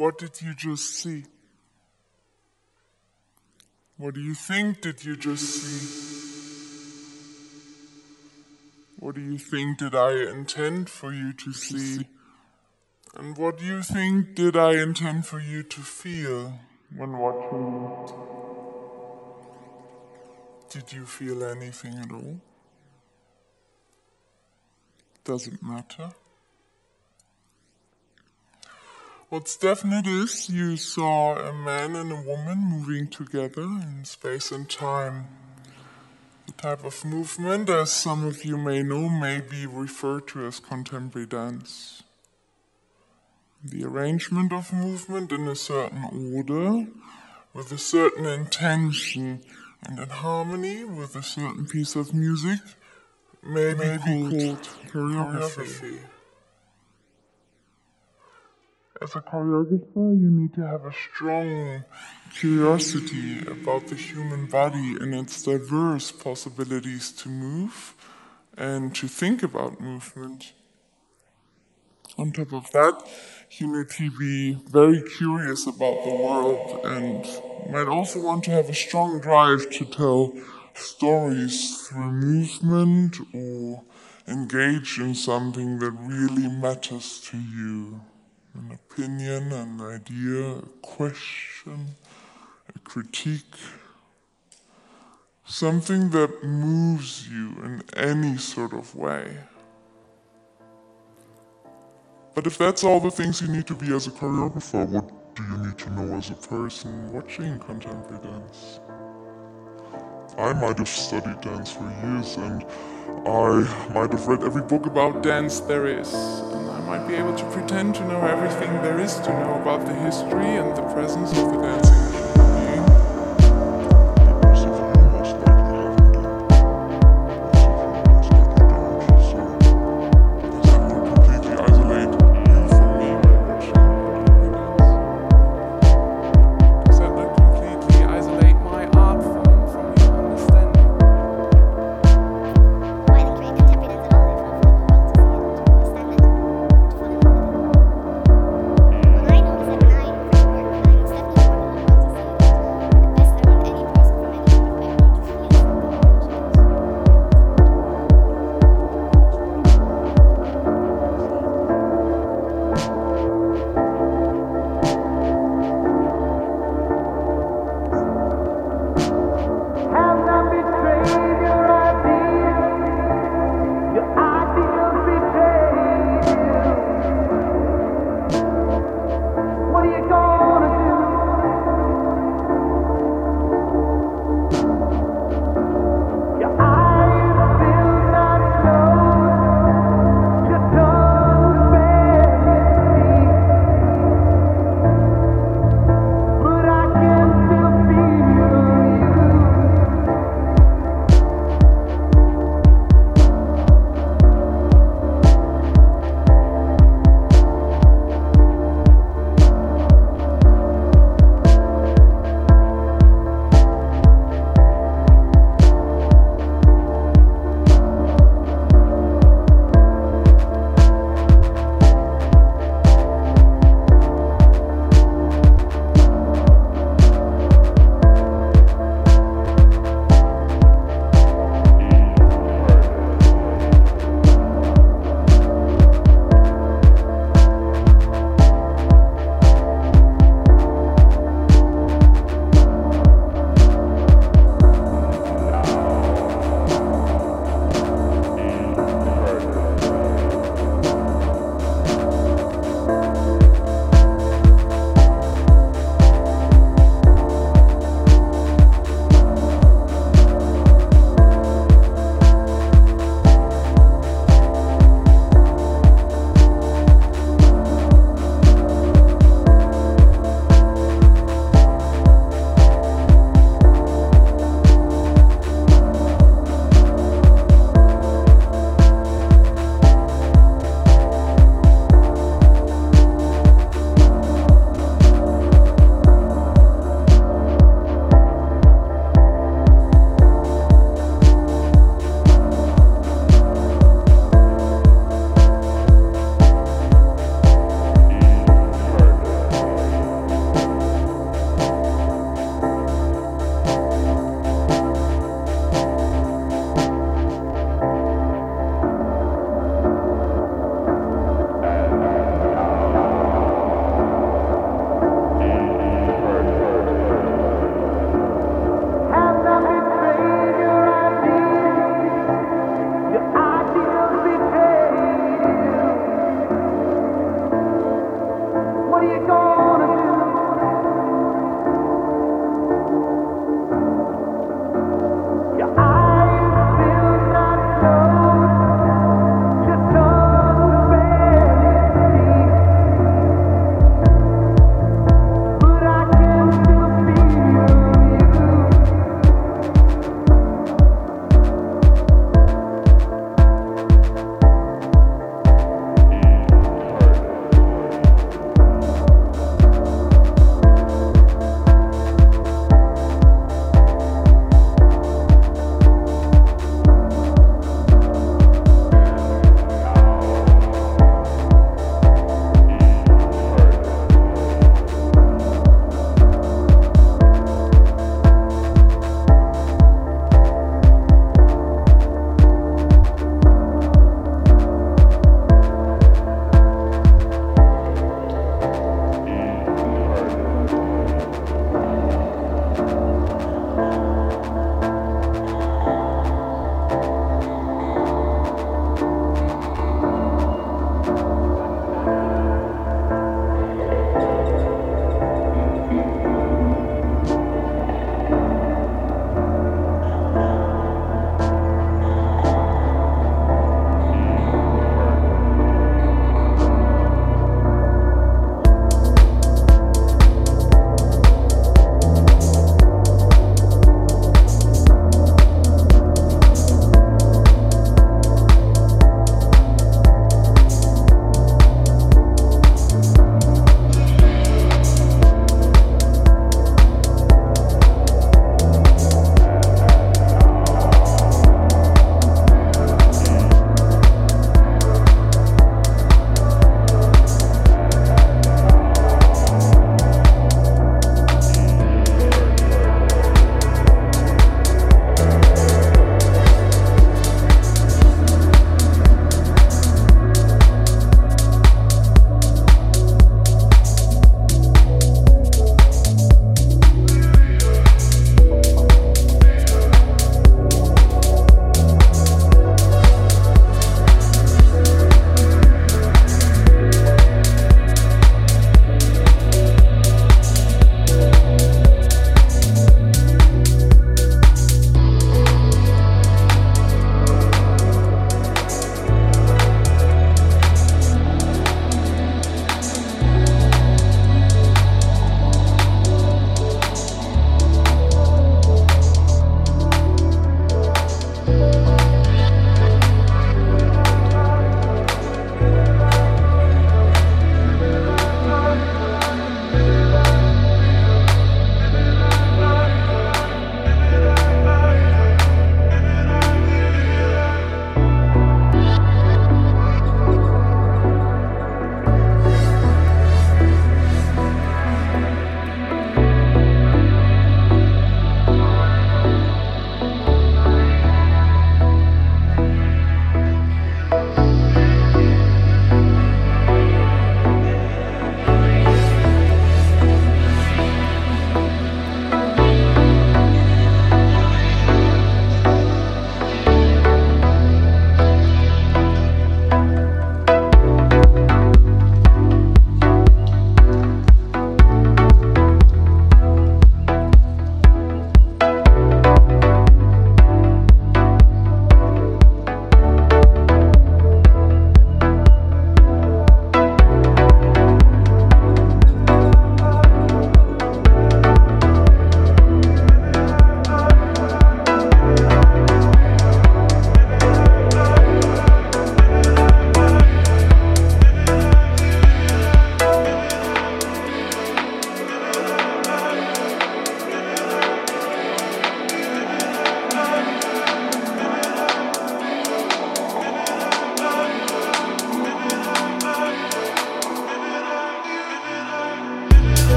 What did you just see? What do you think did you just see? What do you think did I intend for you to see? And what do you think did I intend for you to feel when watching it? Did you feel anything at all? Does it matter? What's definite is you saw a man and a woman moving together in space and time. The type of movement, as some of you may know, may be referred to as contemporary dance. The arrangement of movement in a certain order, with a certain intention, and in harmony with a certain piece of music, may, may be called choreography. As a choreographer, you need to have a strong curiosity about the human body and its diverse possibilities to move and to think about movement. On top of that, you need to be very curious about the world and might also want to have a strong drive to tell stories through movement or engage in something that really matters to you an opinion, an idea, a question, a critique, something that moves you in any sort of way. But if that's all the things you need to be as a choreographer, what do you need to know as a person watching contemporary dance? I might have studied dance for years and I might have read every book about dance there is might be able to pretend to know everything there is to know about the history and the presence of the dancing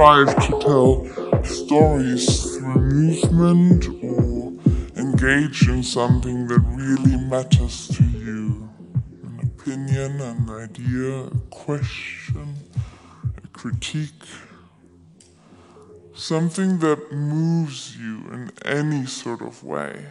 drive to tell stories through movement or engage in something that really matters to you. An opinion, an idea, a question, a critique. Something that moves you in any sort of way.